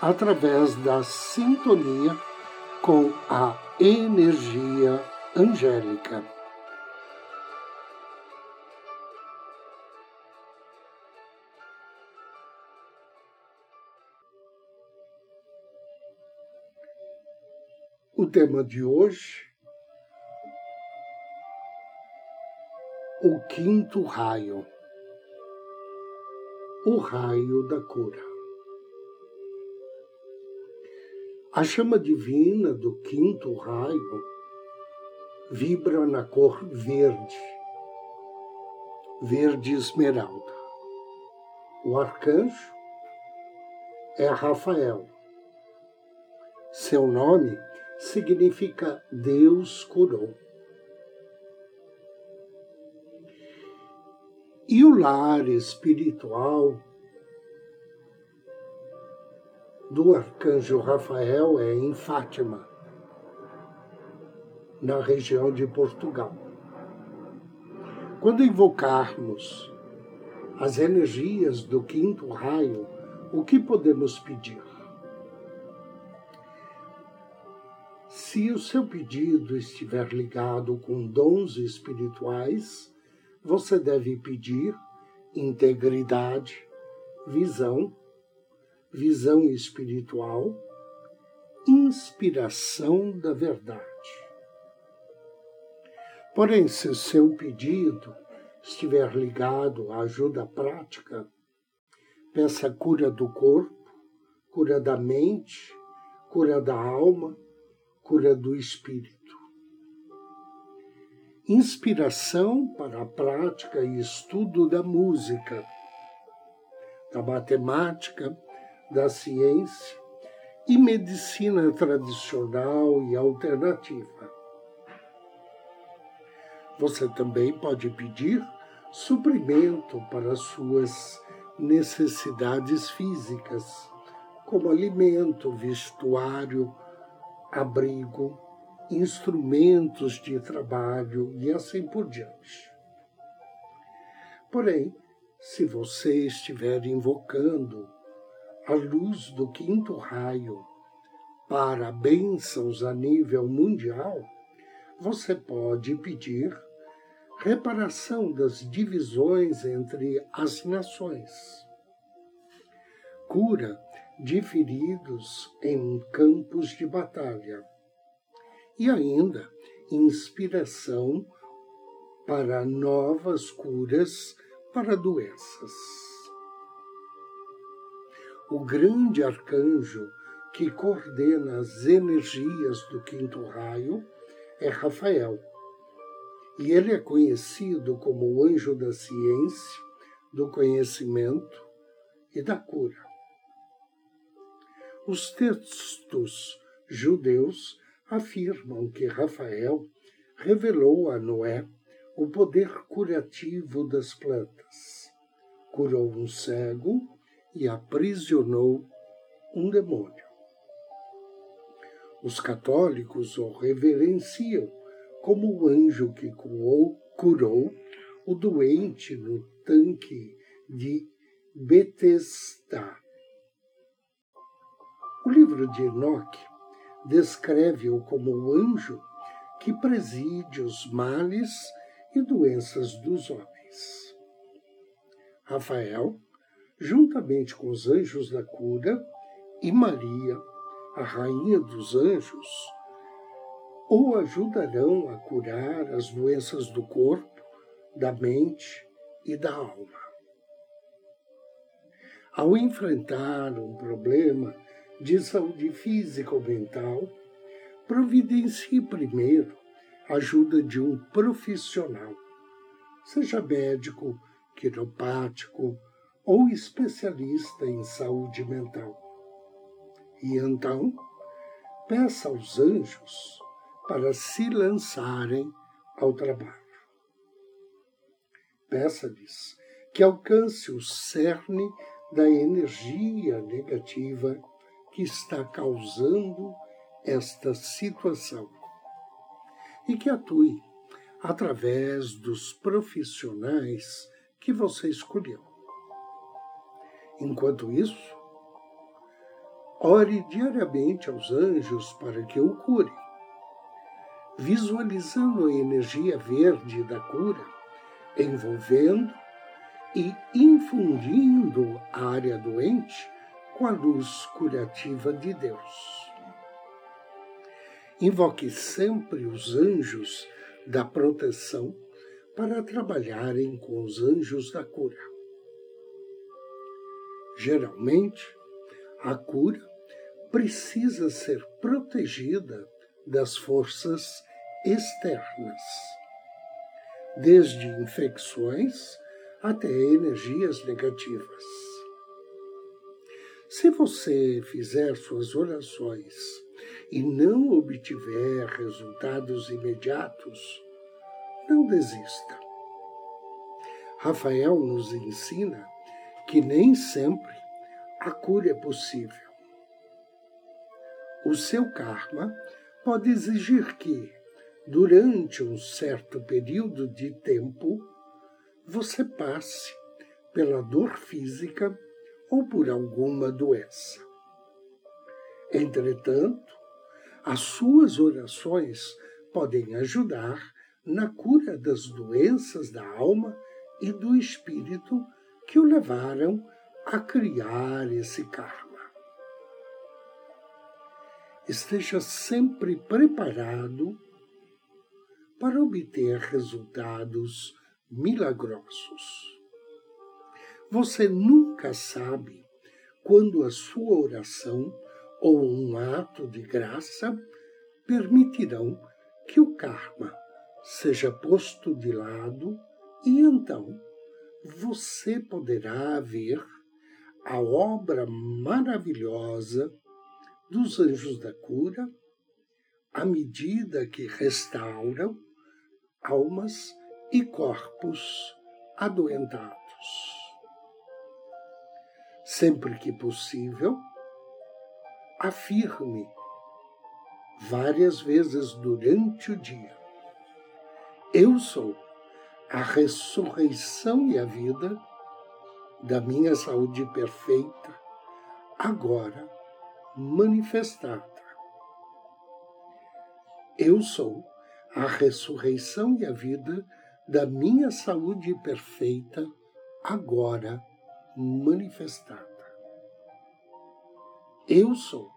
através da sintonia com a energia angélica. O tema de hoje, o quinto raio, o raio da cura. A chama divina do quinto raio vibra na cor verde, verde esmeralda. O arcanjo é Rafael. Seu nome significa Deus curou. E o lar espiritual do arcanjo Rafael é em Fátima, na região de Portugal. Quando invocarmos as energias do quinto raio, o que podemos pedir? Se o seu pedido estiver ligado com dons espirituais, você deve pedir integridade, visão, visão espiritual, inspiração da verdade. Porém, se seu pedido estiver ligado à ajuda prática, peça cura do corpo, cura da mente, cura da alma, cura do espírito. Inspiração para a prática e estudo da música, da matemática, da ciência e medicina tradicional e alternativa. Você também pode pedir suprimento para suas necessidades físicas, como alimento, vestuário, abrigo, instrumentos de trabalho e assim por diante. Porém, se você estiver invocando a luz do quinto raio para bênçãos a nível mundial, você pode pedir reparação das divisões entre as nações, cura de feridos em campos de batalha. E ainda inspiração para novas curas para doenças o grande arcanjo que coordena as energias do quinto raio é Rafael. E ele é conhecido como o anjo da ciência, do conhecimento e da cura. Os textos judeus afirmam que Rafael revelou a Noé o poder curativo das plantas. Curou um cego e aprisionou um demônio. Os católicos o reverenciam como o anjo que curou, o doente no tanque de Betesda. O livro de Enoque descreve-o como o anjo que preside os males e doenças dos homens. Rafael juntamente com os anjos da cura e Maria, a rainha dos anjos, o ajudarão a curar as doenças do corpo, da mente e da alma. Ao enfrentar um problema de saúde física ou mental, providencie primeiro a ajuda de um profissional, seja médico, quiropático, ou especialista em saúde mental. E então, peça aos anjos para se lançarem ao trabalho. Peça-lhes que alcance o cerne da energia negativa que está causando esta situação e que atue através dos profissionais que você escolheu. Enquanto isso, ore diariamente aos anjos para que o curem, visualizando a energia verde da cura, envolvendo e infundindo a área doente com a luz curativa de Deus. Invoque sempre os anjos da proteção para trabalharem com os anjos da cura. Geralmente, a cura precisa ser protegida das forças externas, desde infecções até energias negativas. Se você fizer suas orações e não obtiver resultados imediatos, não desista. Rafael nos ensina que nem sempre a cura é possível. O seu karma pode exigir que, durante um certo período de tempo, você passe pela dor física ou por alguma doença. Entretanto, as suas orações podem ajudar na cura das doenças da alma e do espírito que o levaram a criar esse karma. Esteja sempre preparado para obter resultados milagrosos. Você nunca sabe quando a sua oração ou um ato de graça permitirão que o karma seja posto de lado e então você poderá ver a obra maravilhosa dos anjos da cura à medida que restauram almas e corpos adoentados. Sempre que possível, afirme várias vezes durante o dia: Eu sou a ressurreição e a vida da minha saúde perfeita, agora manifestada. Eu sou a ressurreição e a vida da minha saúde perfeita, agora manifestada. Eu sou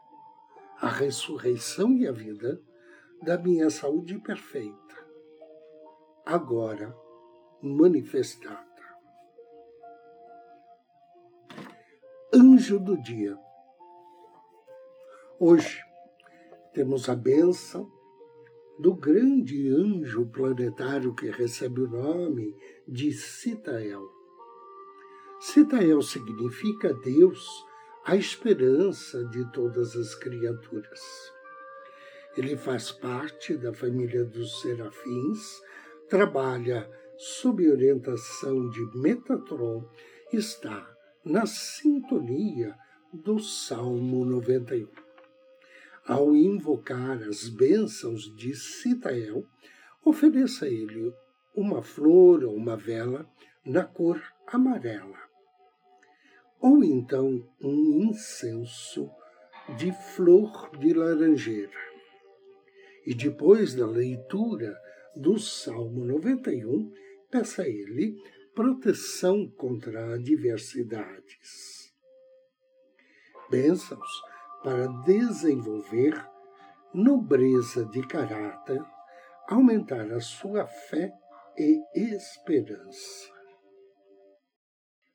a ressurreição e a vida da minha saúde perfeita, agora manifestada. Anjo do dia. Hoje temos a bênção do grande anjo planetário que recebe o nome de Citael. Citael significa Deus, a esperança de todas as criaturas. Ele faz parte da família dos serafins, trabalha sob orientação de Metatron, está na sintonia do Salmo 91 ao invocar as bênçãos de Citael, ofereça a ele uma flor ou uma vela na cor amarela, ou então um incenso de flor de laranjeira. E depois da leitura do Salmo 91, peça a ele proteção contra adversidades. Bênçãos para desenvolver nobreza de caráter, aumentar a sua fé e esperança.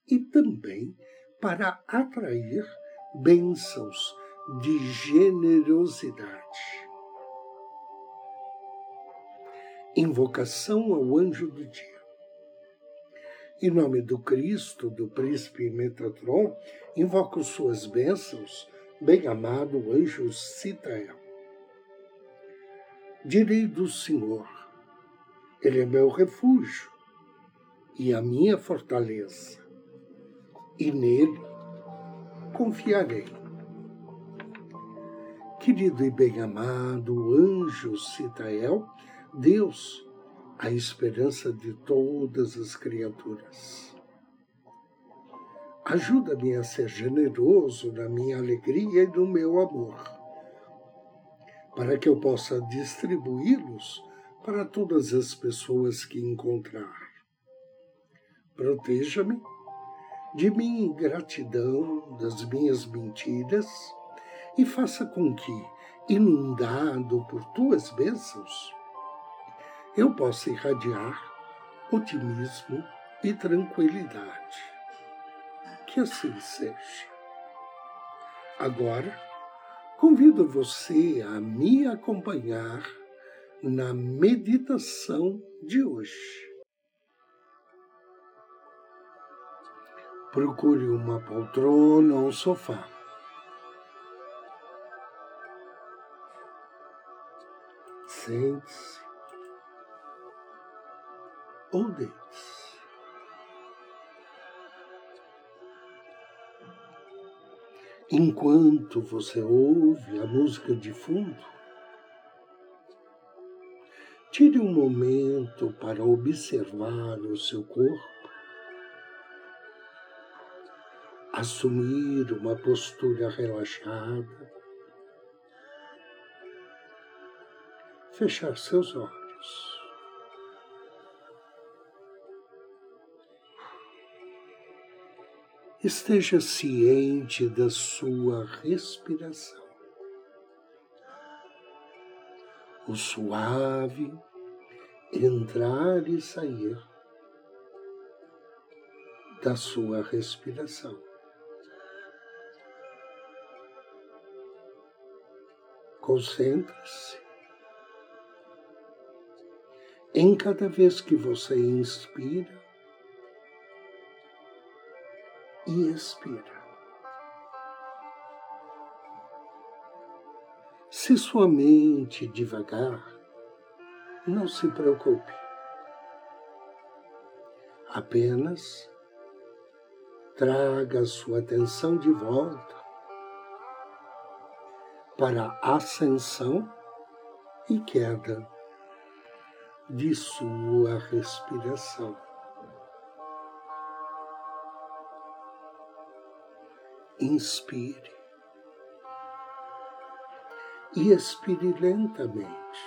E também para atrair bênçãos de generosidade. Invocação ao anjo do dia. Em nome do Cristo, do príncipe Metatron, invoco suas bênçãos bem-amado anjo Citael. Direi do Senhor, Ele é meu refúgio e a minha fortaleza, e nele confiarei. Querido e bem-amado anjo Citael, Deus, a esperança de todas as criaturas. Ajuda-me a ser generoso na minha alegria e no meu amor, para que eu possa distribuí-los para todas as pessoas que encontrar. Proteja-me de minha ingratidão, das minhas mentiras e faça com que, inundado por tuas bênçãos, eu possa irradiar otimismo e tranquilidade. Que assim seja. Agora, convido você a me acompanhar na meditação de hoje. Procure uma poltrona ou um sofá Sente-se ou deite-se. Enquanto você ouve a música de fundo, tire um momento para observar o seu corpo, assumir uma postura relaxada fechar seus olhos. Esteja ciente da sua respiração. O suave entrar e sair da sua respiração. Concentre-se em cada vez que você inspira e expira. Se sua mente devagar, não se preocupe. Apenas traga sua atenção de volta para ascensão e queda de sua respiração. Inspire e expire lentamente,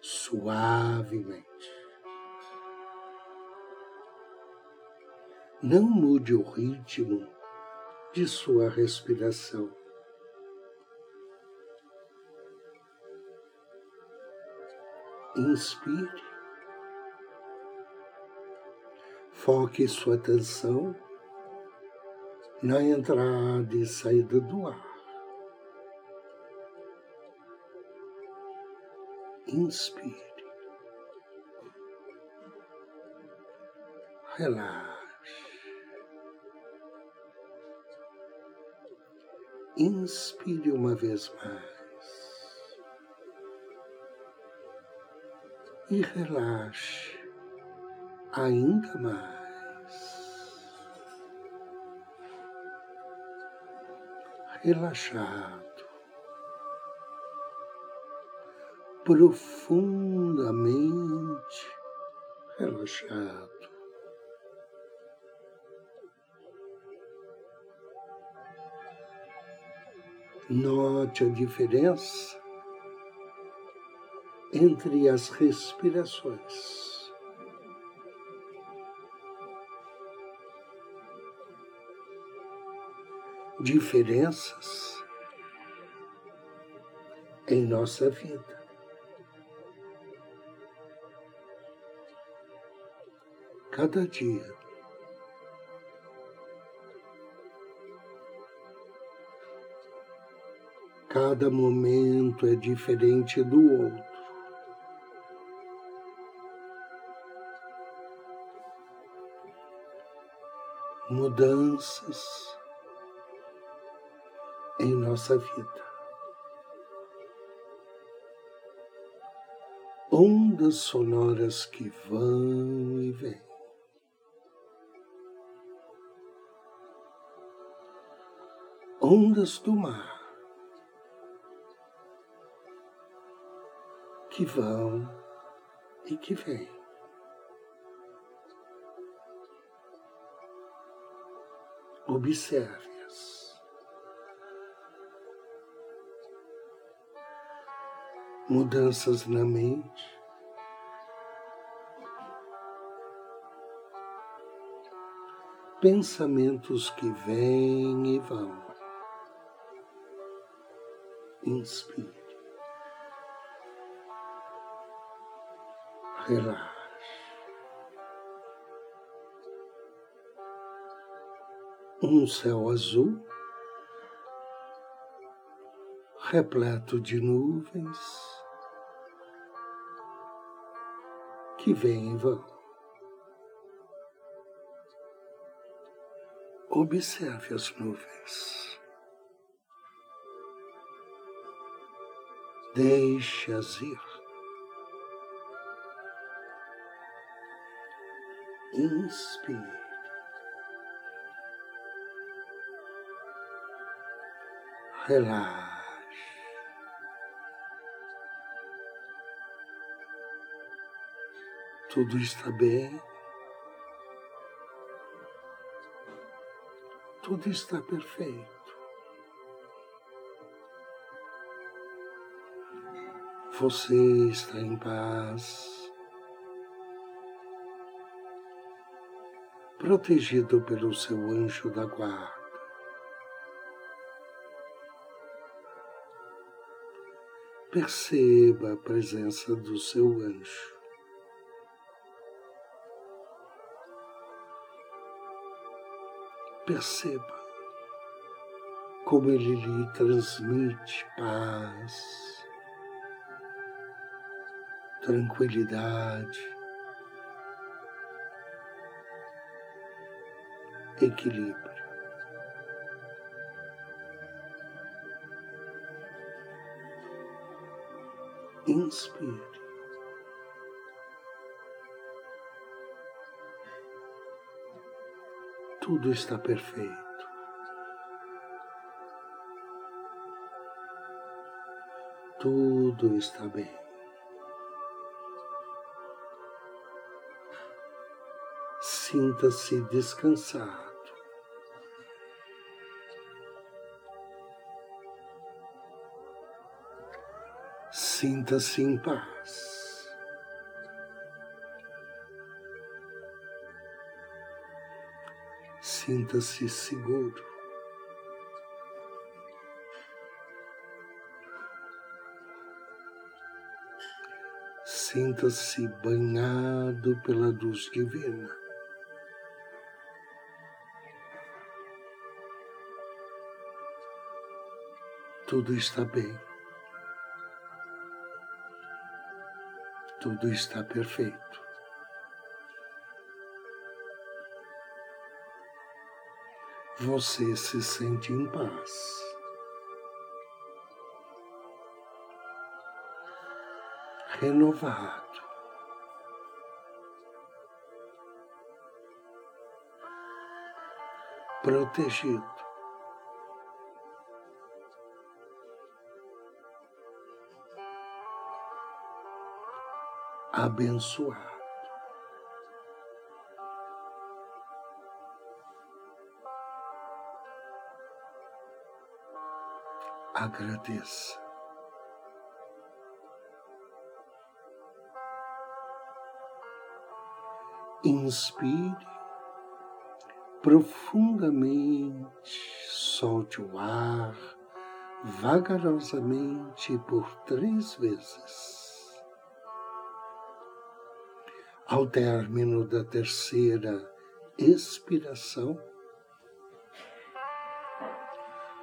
suavemente. Não mude o ritmo de sua respiração. inspire. Foque sua atenção na entrada e saída do ar. Inspire. Relaxe. Inspire uma vez mais. e relaxe ainda mais. Relaxado, profundamente relaxado. Note a diferença entre as respirações. Diferenças em nossa vida. Cada dia. Cada momento é diferente do outro. mudanças em nossa vida. Ondas sonoras que vão e vêm. Ondas do mar que vão e que vêm. Observe-as. Mudanças na mente. Pensamentos que vêm e vão. Inspire. Relaxe. Um céu azul, repleto de nuvens que vêm e vão. Observe as nuvens. Deixe-as ir. Inspire. Relaxe. Tudo está bem. Tudo está perfeito. Você está em paz. protegido pelo seu anjo da guarda. Perceba a presença do seu anjo. Perceba como ele lhe transmite paz, tranquilidade, equilíbrio. Inspire. Tudo está perfeito. Tudo está bem. Sinta-se descansado. Sinta-se em paz. Sinta-se seguro. Sinta-se banhado pela luz divina. Tudo está bem. tudo está perfeito. Você se sente em paz. Renovado. Protegido. abençoado. Agradeça. Inspire profundamente, solte o ar vagarosamente por três vezes. Ao término da terceira expiração,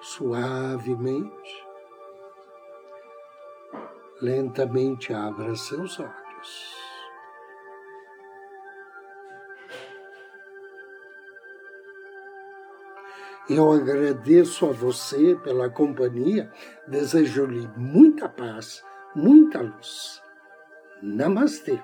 suavemente, lentamente abra seus olhos. Eu agradeço a você pela companhia, desejo-lhe muita paz, muita luz. Namastê.